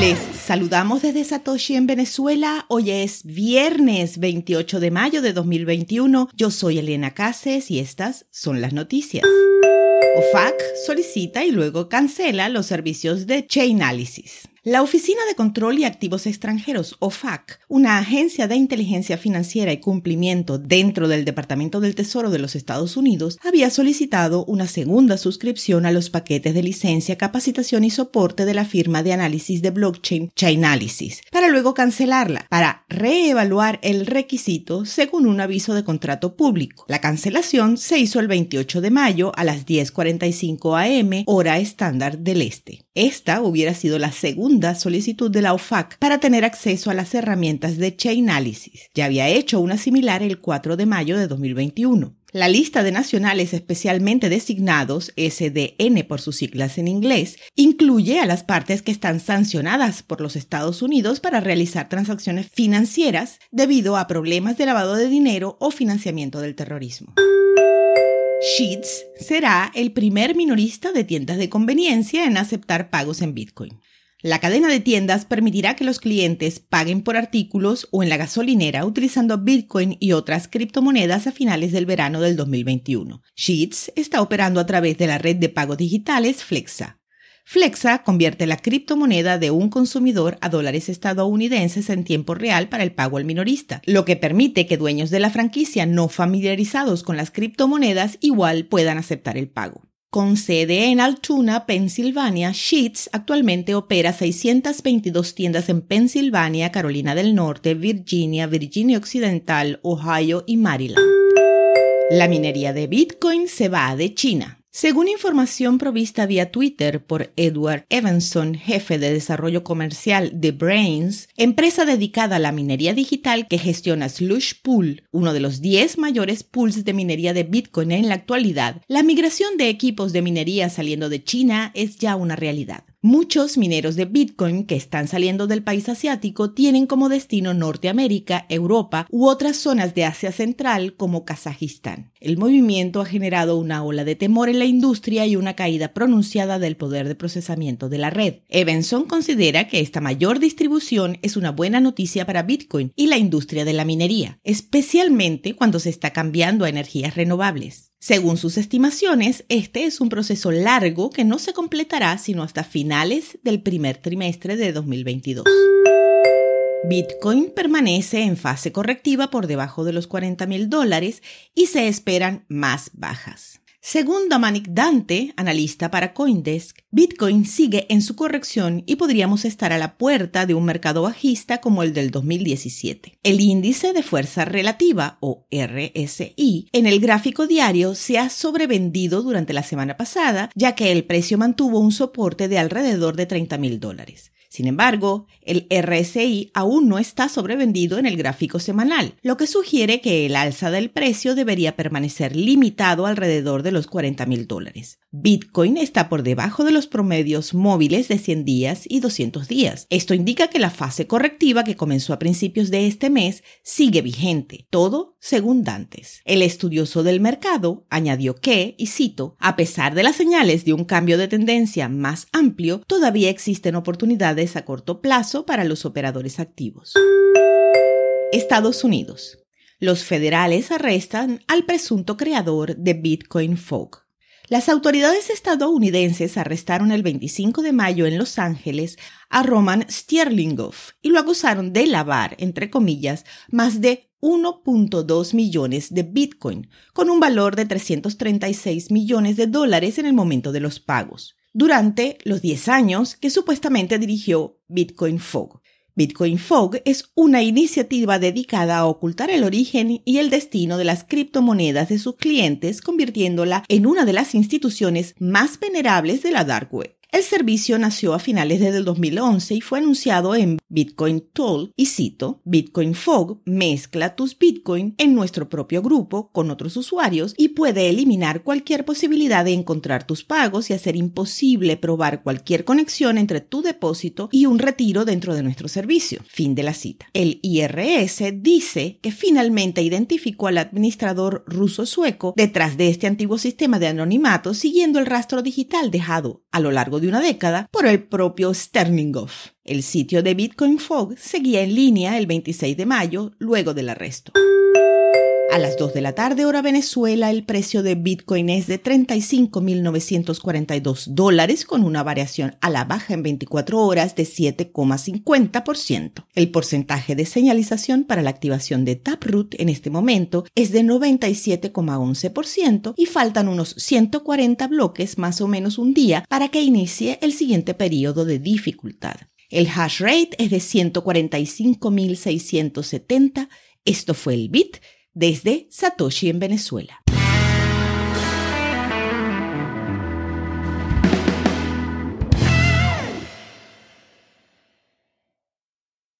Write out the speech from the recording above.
Les saludamos desde Satoshi en Venezuela. Hoy es viernes 28 de mayo de 2021. Yo soy Elena Cases y estas son las noticias. OFAC solicita y luego cancela los servicios de Chainalysis. La Oficina de Control y Activos Extranjeros, OFAC, una agencia de inteligencia financiera y cumplimiento dentro del Departamento del Tesoro de los Estados Unidos, había solicitado una segunda suscripción a los paquetes de licencia, capacitación y soporte de la firma de análisis de blockchain Chainalysis, para luego cancelarla, para reevaluar el requisito según un aviso de contrato público. La cancelación se hizo el 28 de mayo a las 10.45 am, hora estándar del este. Esta hubiera sido la segunda solicitud de la OFAC para tener acceso a las herramientas de Chainalysis. Ya había hecho una similar el 4 de mayo de 2021. La lista de nacionales especialmente designados, SDN por sus siglas en inglés, incluye a las partes que están sancionadas por los Estados Unidos para realizar transacciones financieras debido a problemas de lavado de dinero o financiamiento del terrorismo. Sheets será el primer minorista de tiendas de conveniencia en aceptar pagos en Bitcoin. La cadena de tiendas permitirá que los clientes paguen por artículos o en la gasolinera utilizando Bitcoin y otras criptomonedas a finales del verano del 2021. Sheets está operando a través de la red de pagos digitales Flexa. Flexa convierte la criptomoneda de un consumidor a dólares estadounidenses en tiempo real para el pago al minorista, lo que permite que dueños de la franquicia no familiarizados con las criptomonedas igual puedan aceptar el pago. Con sede en Altoona, Pensilvania, Sheets actualmente opera 622 tiendas en Pensilvania, Carolina del Norte, Virginia, Virginia Occidental, Ohio y Maryland. La minería de Bitcoin se va de China. Según información provista vía Twitter por Edward Evanson, jefe de desarrollo comercial de Brains, empresa dedicada a la minería digital que gestiona Slush Pool, uno de los 10 mayores pools de minería de Bitcoin en la actualidad, la migración de equipos de minería saliendo de China es ya una realidad. Muchos mineros de Bitcoin que están saliendo del país asiático tienen como destino Norteamérica, Europa u otras zonas de Asia Central como Kazajistán. El movimiento ha generado una ola de temor en la industria y una caída pronunciada del poder de procesamiento de la red. Evenson considera que esta mayor distribución es una buena noticia para Bitcoin y la industria de la minería, especialmente cuando se está cambiando a energías renovables. Según sus estimaciones, este es un proceso largo que no se completará sino hasta finales del primer trimestre de 2022. Bitcoin permanece en fase correctiva por debajo de los 40 mil dólares y se esperan más bajas. Según Dominic Dante, analista para Coindesk, Bitcoin sigue en su corrección y podríamos estar a la puerta de un mercado bajista como el del 2017. El índice de fuerza relativa, o RSI, en el gráfico diario se ha sobrevendido durante la semana pasada, ya que el precio mantuvo un soporte de alrededor de 30 mil dólares. Sin embargo, el RSI aún no está sobrevendido en el gráfico semanal, lo que sugiere que el alza del precio debería permanecer limitado alrededor de los 40 mil dólares. Bitcoin está por debajo de los promedios móviles de 100 días y 200 días. Esto indica que la fase correctiva que comenzó a principios de este mes sigue vigente, todo según Dantes. El estudioso del mercado añadió que, y cito, a pesar de las señales de un cambio de tendencia más amplio, todavía existen oportunidades a corto plazo para los operadores activos. Estados Unidos. Los federales arrestan al presunto creador de Bitcoin Fog. Las autoridades estadounidenses arrestaron el 25 de mayo en Los Ángeles a Roman Stierlingoff y lo acusaron de lavar, entre comillas, más de 1.2 millones de Bitcoin, con un valor de 336 millones de dólares en el momento de los pagos, durante los 10 años que supuestamente dirigió Bitcoin Fog. Bitcoin Fog es una iniciativa dedicada a ocultar el origen y el destino de las criptomonedas de sus clientes, convirtiéndola en una de las instituciones más venerables de la dark web. El servicio nació a finales del 2011 y fue anunciado en Bitcoin Toll y cito, Bitcoin Fog mezcla tus Bitcoin en nuestro propio grupo con otros usuarios y puede eliminar cualquier posibilidad de encontrar tus pagos y hacer imposible probar cualquier conexión entre tu depósito y un retiro dentro de nuestro servicio. Fin de la cita. El IRS dice que finalmente identificó al administrador ruso-sueco detrás de este antiguo sistema de anonimato siguiendo el rastro digital dejado a lo largo de una década por el propio Sterningoff. El sitio de Bitcoin Fog seguía en línea el 26 de mayo luego del arresto. A las 2 de la tarde hora Venezuela, el precio de Bitcoin es de 35.942 dólares con una variación a la baja en 24 horas de 7,50%. El porcentaje de señalización para la activación de Taproot en este momento es de 97,11% y faltan unos 140 bloques más o menos un día para que inicie el siguiente periodo de dificultad. El hash rate es de 145.670. Esto fue el bit desde Satoshi en Venezuela.